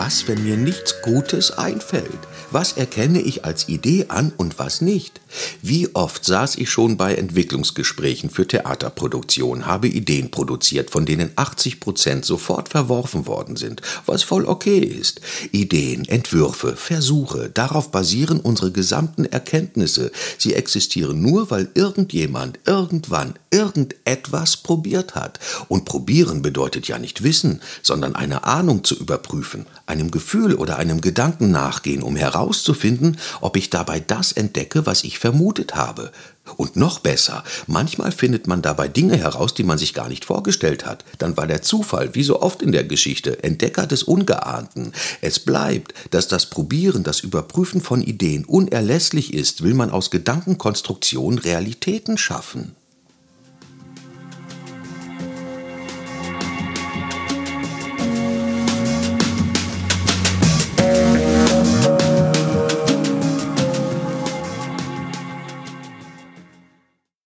Was, wenn mir nichts Gutes einfällt? Was erkenne ich als Idee an und was nicht? Wie oft saß ich schon bei Entwicklungsgesprächen für Theaterproduktion, habe Ideen produziert, von denen 80 Prozent sofort verworfen worden sind, was voll okay ist. Ideen, Entwürfe, Versuche, darauf basieren unsere gesamten Erkenntnisse. Sie existieren nur, weil irgendjemand irgendwann irgendetwas probiert hat. Und probieren bedeutet ja nicht wissen, sondern eine Ahnung zu überprüfen, einem Gefühl oder einem Gedanken nachgehen, um herauszufinden, ob ich dabei das entdecke, was ich vermutet habe. Und noch besser, manchmal findet man dabei Dinge heraus, die man sich gar nicht vorgestellt hat. Dann war der Zufall, wie so oft in der Geschichte, Entdecker des Ungeahnten. Es bleibt, dass das Probieren, das Überprüfen von Ideen unerlässlich ist, will man aus Gedankenkonstruktion Realitäten schaffen.